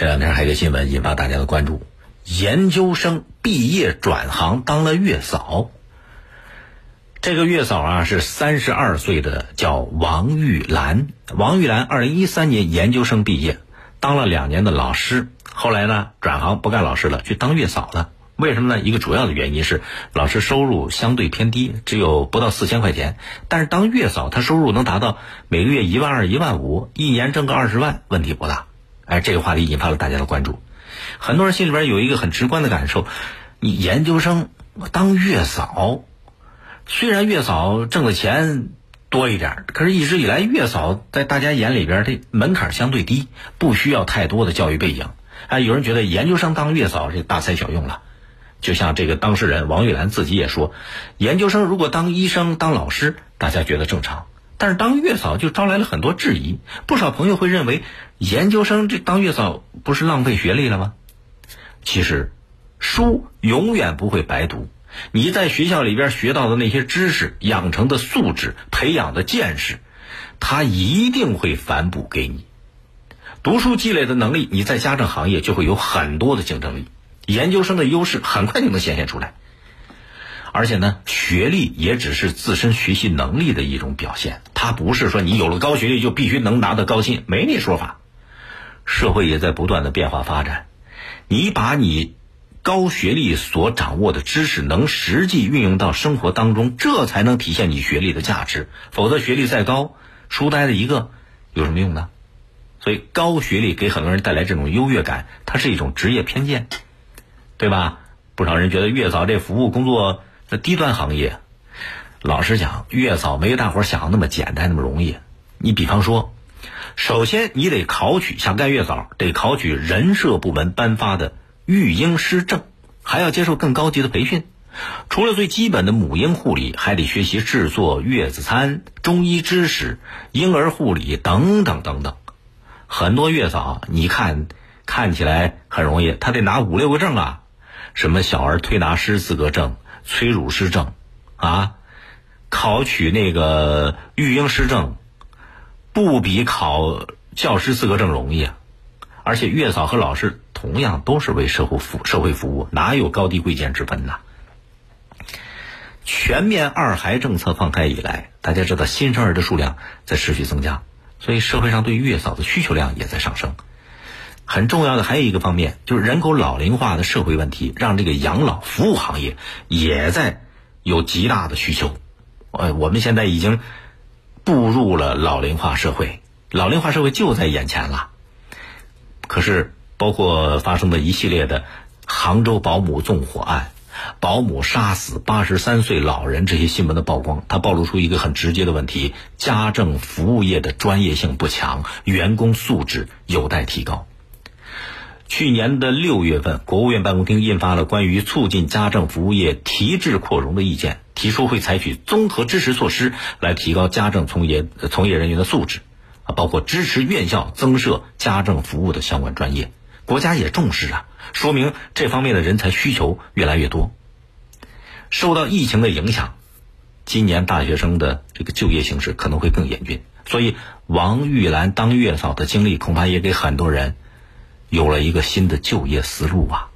这两天还有一个新闻引发大家的关注：研究生毕业转行当了月嫂。这个月嫂啊是三十二岁的，叫王玉兰。王玉兰二零一三年研究生毕业，当了两年的老师，后来呢转行不干老师了，去当月嫂了。为什么呢？一个主要的原因是老师收入相对偏低，只有不到四千块钱。但是当月嫂，她收入能达到每个月一万二、一万五，一年挣个二十万，问题不大。哎，这个话题引发了大家的关注。很多人心里边有一个很直观的感受：你研究生当月嫂。虽然月嫂挣的钱多一点，可是一直以来月嫂在大家眼里边，这门槛相对低，不需要太多的教育背景。哎，有人觉得研究生当月嫂这大材小用了。就像这个当事人王玉兰自己也说，研究生如果当医生、当老师，大家觉得正常；但是当月嫂就招来了很多质疑。不少朋友会认为，研究生这当月嫂不是浪费学历了吗？其实，书永远不会白读。你在学校里边学到的那些知识、养成的素质、培养的见识，他一定会反哺给你。读书积累的能力，你在家政行业就会有很多的竞争力。研究生的优势很快就能显现出来。而且呢，学历也只是自身学习能力的一种表现，它不是说你有了高学历就必须能拿到高薪，没那说法。社会也在不断的变化发展，你把你。高学历所掌握的知识能实际运用到生活当中，这才能体现你学历的价值。否则，学历再高，书呆子一个，有什么用呢？所以，高学历给很多人带来这种优越感，它是一种职业偏见，对吧？不少人觉得月嫂这服务工作那低端行业。老实讲，月嫂没大伙想的那么简单，那么容易。你比方说，首先你得考取想干月嫂，得考取人社部门颁发的。育婴师证，还要接受更高级的培训。除了最基本的母婴护理，还得学习制作月子餐、中医知识、婴儿护理等等等等。很多月嫂，你看看起来很容易，他得拿五六个证啊，什么小儿推拿师资格证、催乳师证，啊，考取那个育婴师证，不比考教师资格证容易啊。而且月嫂和老师同样都是为社会服社会服务，哪有高低贵贱之分呢？全面二孩政策放开以来，大家知道新生儿的数量在持续增加，所以社会上对月嫂的需求量也在上升。很重要的还有一个方面，就是人口老龄化的社会问题，让这个养老服务行业也在有极大的需求。呃，我们现在已经步入了老龄化社会，老龄化社会就在眼前了。可是，包括发生的一系列的杭州保姆纵火案、保姆杀死八十三岁老人这些新闻的曝光，它暴露出一个很直接的问题：家政服务业的专业性不强，员工素质有待提高。去年的六月份，国务院办公厅印发了关于促进家政服务业提质扩容的意见，提出会采取综合支持措施来提高家政从业从业人员的素质。啊包括支持院校增设家政服务的相关专业，国家也重视啊，说明这方面的人才需求越来越多。受到疫情的影响，今年大学生的这个就业形势可能会更严峻，所以王玉兰当月嫂的经历，恐怕也给很多人有了一个新的就业思路啊。